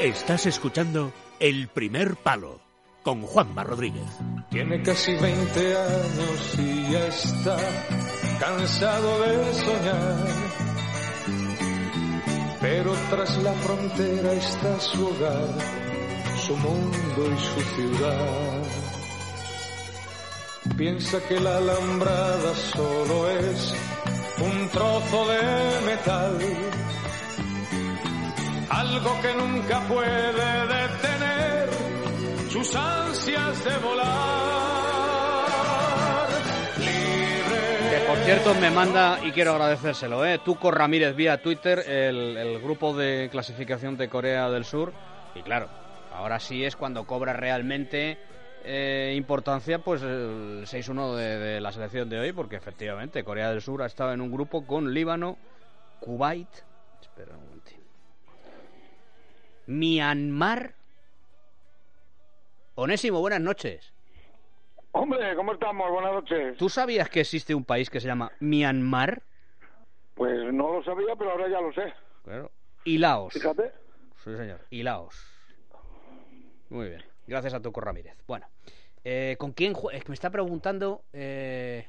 Estás escuchando El Primer Palo con Juanma Rodríguez. Tiene casi 20 años y ya está cansado de soñar. Pero tras la frontera está su hogar, su mundo y su ciudad. Piensa que la alambrada solo es un trozo de metal, algo que nunca puede detener sus ansias de volar. Libre. Que por cierto me manda, y quiero agradecérselo, ¿eh? Tuco Ramírez vía Twitter, el, grupo de clasificación de Corea del Sur. Y claro, ahora sí es cuando cobra realmente eh, importancia pues el 6-1 de, de la selección de hoy, porque efectivamente Corea del Sur ha estado en un grupo con Líbano, Kuwait, Myanmar. Onésimo, buenas noches. Hombre, ¿cómo estamos? Buenas noches. ¿Tú sabías que existe un país que se llama Myanmar? Pues no lo sabía, pero ahora ya lo sé. Claro. Y Laos. Fíjate. Sí, señor. Y Laos. Muy bien. Gracias a Tuco Ramírez. Bueno, eh, ¿con quién Es que me está preguntando. eh,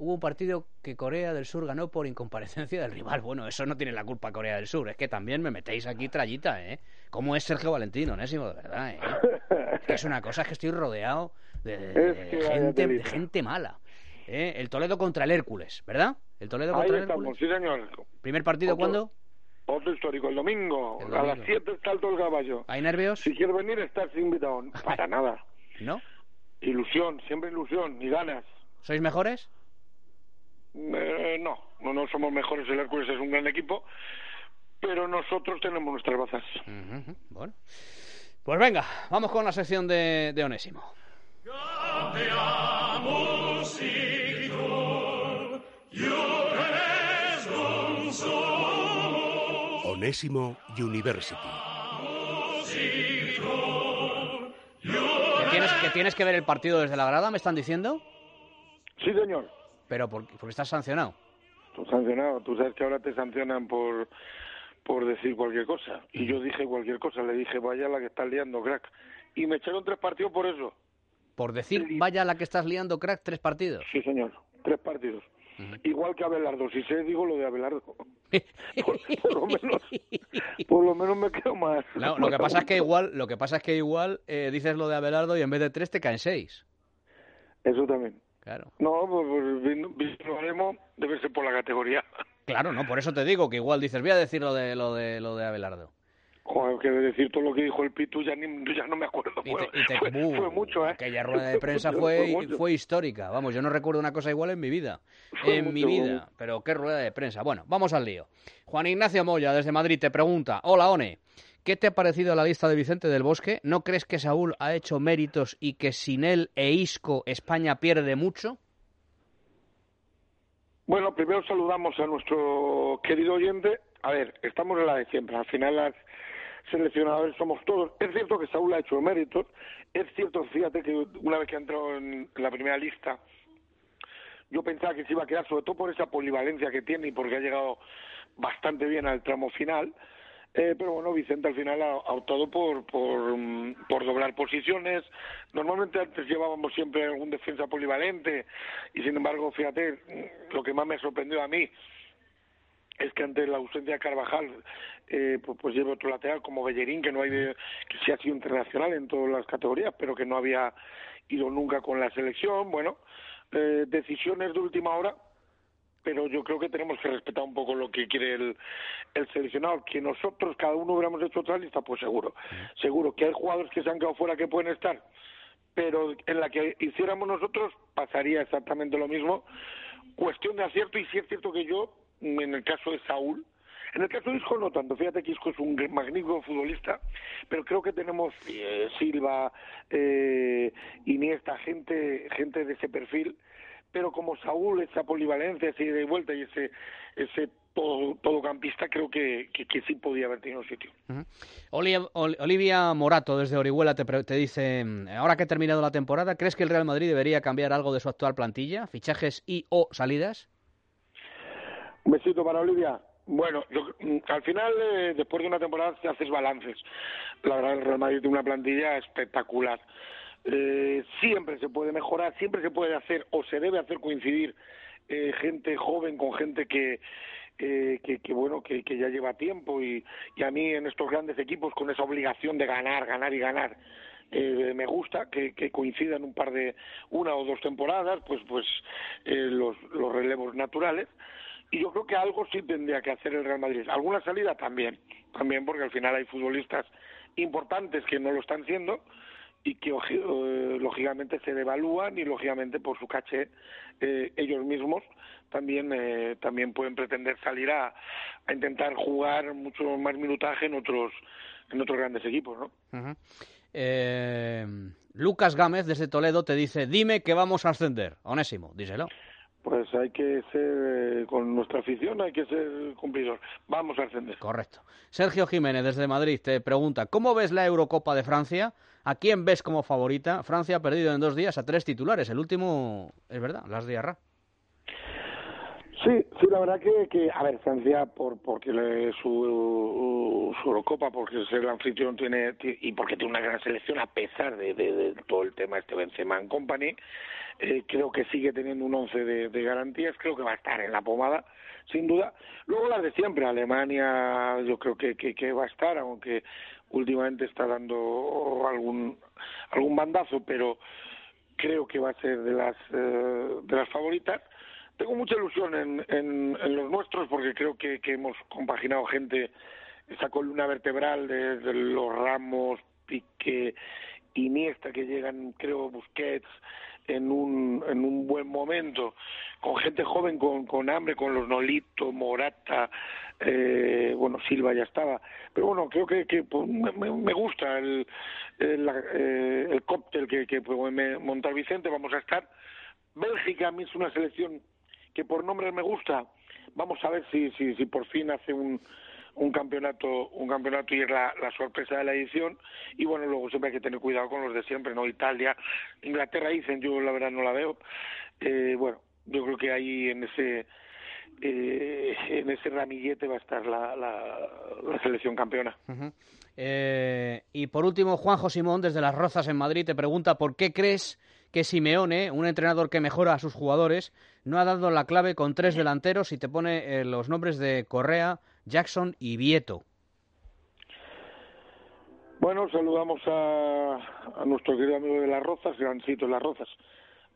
hubo un partido que Corea del Sur ganó por incomparecencia del rival. Bueno, eso no tiene la culpa Corea del Sur. Es que también me metéis aquí trallita, ¿eh? ¿Cómo es Sergio Valentino, Onésimo? De verdad, ¿eh? Es que es una cosa es que estoy rodeado de, de- gente, de telita. gente mala. ¿eh? El Toledo contra el Hércules, ¿verdad? El Toledo Ahí contra el estamos, Hércules. sí señor. ¿Primer partido Otro- cuándo? Otro histórico, el domingo. El A las 7 está el caballo. ¿Hay nervios? Si quieres venir, estás invitado. Para nada. ¿No? Ilusión, siempre ilusión y ganas. ¿Sois mejores? Eh, no, no, no somos mejores. El Hércules es un gran equipo. Pero nosotros tenemos nuestras bazas. Bueno. Pues venga, vamos con la sección de, de Onésimo. Onésimo University. ¿Que tienes, que tienes que ver el partido desde la grada, me están diciendo? Sí, señor. Pero por- porque estás sancionado. Tú sancionado. Tú sabes que ahora te sancionan por por decir cualquier cosa. Y yo dije cualquier cosa. Le dije, vaya la que estás liando, crack. Y me echaron tres partidos por eso. Por decir, vaya la que estás liando, crack, tres partidos. Sí, señor. Tres partidos. Igual que Abelardo. Si sé, digo lo de Abelardo. Por, por lo menos, por lo menos me quedo más. No, lo que pasa es que igual, lo que pasa es que igual eh, dices lo de Abelardo y en vez de tres te caen seis. Eso también. Claro. No, pues, pues haremos, debe ser por la categoría. Claro, no, por eso te digo que igual dices, voy a decir lo de lo de lo de Abelardo. Joder, que de decir todo lo que dijo el Pitu ya, ni, ya no me acuerdo. Y te- y te- fue- mucho, ¿eh? Aquella rueda de prensa fue, fue histórica. Vamos, yo no recuerdo una cosa igual en mi vida. En mi vida. Pero qué rueda de prensa. Bueno, vamos al lío. Juan Ignacio Moya, desde Madrid, te pregunta. Hola, One. ¿Qué te ha parecido la lista de Vicente del Bosque? ¿No crees que Saúl ha hecho méritos y que sin él e Isco España pierde mucho? Bueno, primero saludamos a nuestro querido oyente. A ver, estamos en la de siempre. Al final, las seleccionadores somos todos. Es cierto que Saúl ha hecho méritos. Es cierto, fíjate que una vez que ha entrado en la primera lista, yo pensaba que se iba a quedar, sobre todo por esa polivalencia que tiene y porque ha llegado bastante bien al tramo final. Eh, pero bueno, Vicente al final ha, optado por, por, mm, por doblar posiciones. Normalmente antes llevábamos siempre algún defensa polivalente y sin embargo, fíjate, mm, lo que más me sorprendió a mí es que ante la ausencia de Carvajal, eh, pues, pues lleva otro lateral como Bellerín, que no hay que sí ha sido internacional en todas las categorías, pero que no había ido nunca con la selección. Bueno, eh, decisiones de última hora, pero yo creo que tenemos que respetar un poco lo que quiere el, el seleccionado. Que nosotros, cada uno hubiéramos hecho otra lista, pues seguro. Seguro que hay jugadores que se han quedado fuera que pueden estar, pero en la que hiciéramos nosotros pasaría exactamente lo mismo. Cuestión de acierto, y sí es cierto que yo, en el caso de Saúl, en el caso de Isco no tanto, fíjate que Isco es un magnífico futbolista, pero creo que tenemos eh, Silva, eh, Iniesta, gente, gente de ese perfil, pero como Saúl, esa polivalencia, ese ida y vuelta y ese, ese todo, todocampista, creo que, que, que sí podía haber tenido sitio. Olivia Morato, desde Orihuela, te, te dice, mm, ahora que ha terminado la temporada, ¿crees que el Real Madrid debería cambiar algo de su actual plantilla? ¿Fichajes y o salidas? Un besito para Olivia. Bueno, mm, al final, eh, después de una temporada, te haces balances. La verdad, el Real Madrid tiene una plantilla espectacular. Eh, siempre se puede mejorar, siempre se puede hacer o se debe hacer coincidir eh, gente joven con gente que, que, que, bueno que, que, ya lleva tiempo y, y, a mí en estos grandes equipos con esa obligación de ganar, ganar y ganar eh, me gusta que, que, coincidan un par de una o dos temporadas pues pues eh, los, los relevos naturales. Y yo creo que algo sí tendría que hacer el Real Madrid. Alguna salida también también porque al final hay futbolistas importantes que no lo están siendo y que eh, lógicamente se devalúan y lógicamente por su caché eh, ellos mismos también eh, también pueden pretender salir a, a, intentar jugar mucho más minutaje en otros en otros grandes equipos ¿no? Eh, Lucas Gámez desde Toledo te dice dime que vamos a ascender Onésimo díselo pues hay que ser, eh, con nuestra afición hay que ser cumplidor. Vamos a ascender. Correcto. Sergio Jiménez desde Madrid te pregunta, ¿cómo ves la Eurocopa de Francia? ¿A quién ves como favorita? Francia ha perdido en dos días a tres titulares. El último, es verdad, Las Diarra. Sí, sí, la verdad que, que a ver, Francia, por porque le, su, su Eurocopa, porque es el anfitrión tiene, y porque tiene una gran selección, a pesar de, todo el tema este Benzema Company, eh, creo que sigue teniendo un once de, garantías, creo que va a estar en la pomada, sin duda. Luego las de siempre, Alemania yo creo que, que, que va a estar, aunque últimamente está dando algún, algún bandazo, pero creo que va a ser de las, eh, de las favoritas. Tengo mucha ilusión en, en, los nuestros porque creo que, que hemos compaginado gente, esa columna vertebral de, de los Ramos, Pique, Iniesta que llegan, creo, Busquets, en un, en un buen momento, con gente joven, con, con hambre, con los Nolito, Morata, eh, bueno, Silva ya estaba, pero bueno, creo que, que pues, me, me, gusta el, el, eh, el cóctel que, que puede montar Vicente, vamos a estar. Bélgica a mí es una selección que por nombre me gusta, vamos a ver si, si, si por fin hace un, un campeonato un campeonato y es la, sorpresa de la edición. Y bueno luego siempre hay que tener cuidado con los de siempre no Italia Inglaterra dicen yo la verdad no la veo. Eh, bueno yo creo que ahí en ese eh, en ese ramillete va a estar la, la, selección campeona. Eh, y por último Juanjo Simón desde las Rozas en Madrid te pregunta por qué crees que Simeone, un entrenador que mejora a sus jugadores, no ha dado la clave con tres delanteros y te pone eh, los nombres de Correa, Jackson y Vieto. Bueno, saludamos a, a nuestro querido amigo de Las Rozas, Grancito de Las Rozas.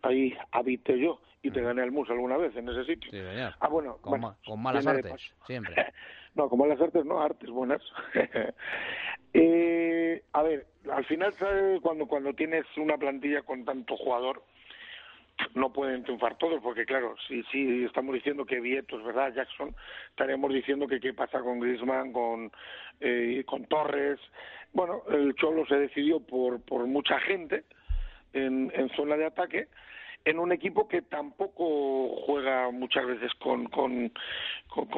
Ahí habité yo y te gané el mus alguna vez en ese sitio. Sí. Ah, bueno. Con, bueno, ma con malas artes, siempre. no, con malas artes no, artes buenas. eh, a ver, al final, cuando, cuando tienes una plantilla con tanto jugador, no pueden triunfar todos, porque claro, si, si estamos diciendo que Vieto es verdad, Jackson, estaremos diciendo que qué pasa con Griezmann, con, eh, con Torres. Bueno, el Cholo se decidió por, por mucha gente en, en zona de ataque, en un equipo que tampoco juega muchas veces con, con,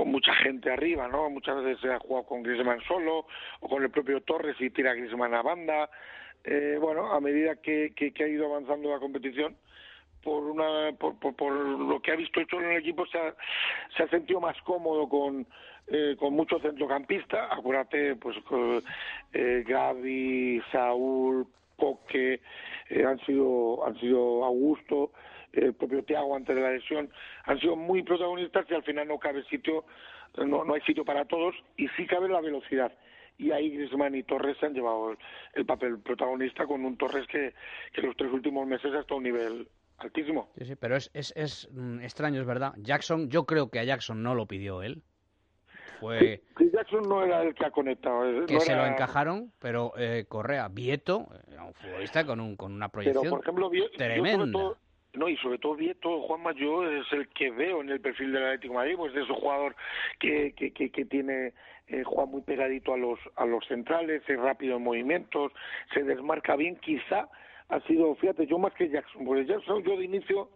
mucha gente arriba, ¿no? Muchas veces se ha jugado con Griezmann solo o con el propio Torres y tira Griezmann a banda. Eh, bueno, a medida que, que, que ha ido avanzando la competición, por una por, por, lo que ha visto hecho en el equipo se ha, se ha sentido más cómodo con eh, con mucho centrocampista acuérdate pues con, eh, Gaby Saúl Coque eh, han sido han sido Augusto el propio Thiago antes de la lesión han sido muy protagonistas y al final no cabe sitio no, no hay sitio para todos y sí cabe la velocidad y ahí Griezmann y Torres se han llevado el, el papel protagonista con un Torres que, que los tres últimos meses ha estado a un nivel altísimo. Sí, sí, pero es, es, es mm, extraño, es verdad. Jackson, yo creo que a Jackson no lo pidió él. Fue... Sí, sí Jackson no era el que ha conectado. Que no se era... lo encajaron, pero eh, Correa, Vieto, un futbolista con, un, con una proyección pero, por ejemplo, tremenda. Todo, no, y sobre todo Vieto, Juan Mayor es el que veo en el perfil del Atlético de Madrid, pues es un jugador que, que, que, que tiene eh, juega muy pegadito a los a los centrales, es rápido en movimientos, se desmarca bien, quizá ha sido, fíjate, yo más que Jackson, porque Jackson yo de inicio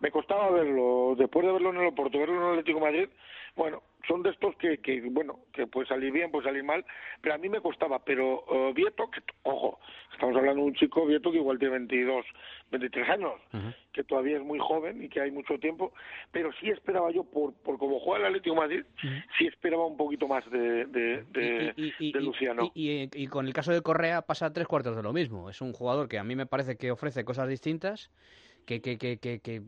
me costaba verlo, después de verlo en el Oporto, verlo en el Atlético de Madrid, bueno, son de estos que, que, bueno, que puede salir bien, puede salir mal, pero a mí me costaba. Pero uh, Vieto, que, ojo, estamos hablando de un chico Vieto que igual tiene 22, 23 años, que todavía es muy joven y que hay mucho tiempo, pero sí esperaba yo, por, por cómo juega el Atlético de Madrid, sí esperaba un poquito más de, de, de, Luciano. Y, y, con el caso de Correa pasa tres cuartos de lo mismo. Es un jugador que a mí me parece que ofrece cosas distintas que, que, que, que, que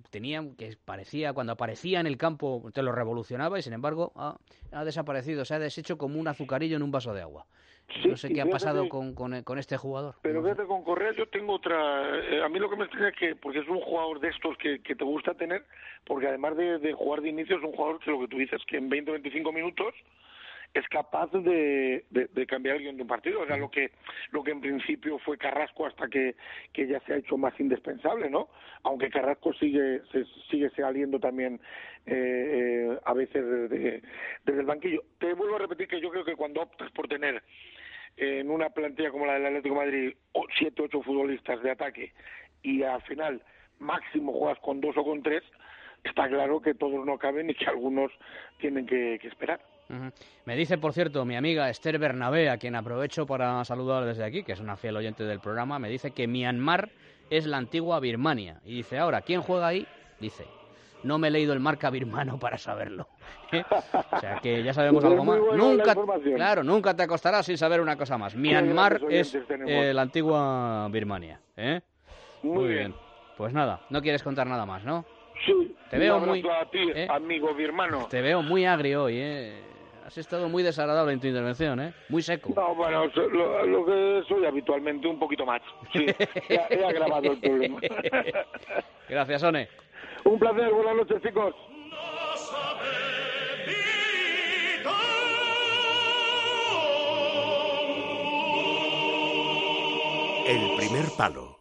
que parecía, cuando aparecía en el campo te lo revolucionaba y sin embargo ha, ha desaparecido, se ha deshecho como un azucarillo en un vaso de agua. no sé qué ha pasado con, con, este jugador. Pero fíjate, con Correa yo tengo otra... Eh, a mí lo que me extraña es que, porque es un jugador de estos que, que te gusta tener, porque además de, de jugar de inicio es un jugador que lo que tú dices, que en 20-25 minutos es capaz de, de, cambiar el guion de un partido. O sea, lo que, lo que en principio fue Carrasco hasta que, que ya se ha hecho más indispensable, ¿no? Aunque Carrasco sigue, se, sigue saliendo también eh, eh, a veces desde, el banquillo. Te vuelvo a repetir que yo creo que cuando optas por tener en una plantilla como la del Atlético de Madrid siete, ocho futbolistas de ataque y al final máximo juegas con dos o con tres, está claro que todos no caben y que algunos tienen que esperar. Me dice, por cierto, mi amiga Esther Bernabé, a quien aprovecho para saludar desde aquí, que es una fiel oyente del programa, me dice que Myanmar es la antigua Birmania. Y dice, ahora, ¿quién juega ahí? Dice, no me he leído el marca birmano para saberlo. O sea que ya sabemos algo más. Nunca, claro, nunca te acostarás sin saber una cosa más. Myanmar es eh, la antigua Birmania. ¿eh? Muy, bien. Pues nada, no quieres contar nada más, ¿no? Sí. Te veo muy, a ti, amigo birmano. Te veo muy agrio hoy, ¿eh? Has estado muy desagradable en tu intervención, ¿eh? Muy seco. No, bueno, lo, que soy habitualmente un poquito más. Sí, he, agravado el problema. Gracias, One. Un placer, buenas noches, chicos. El primer palo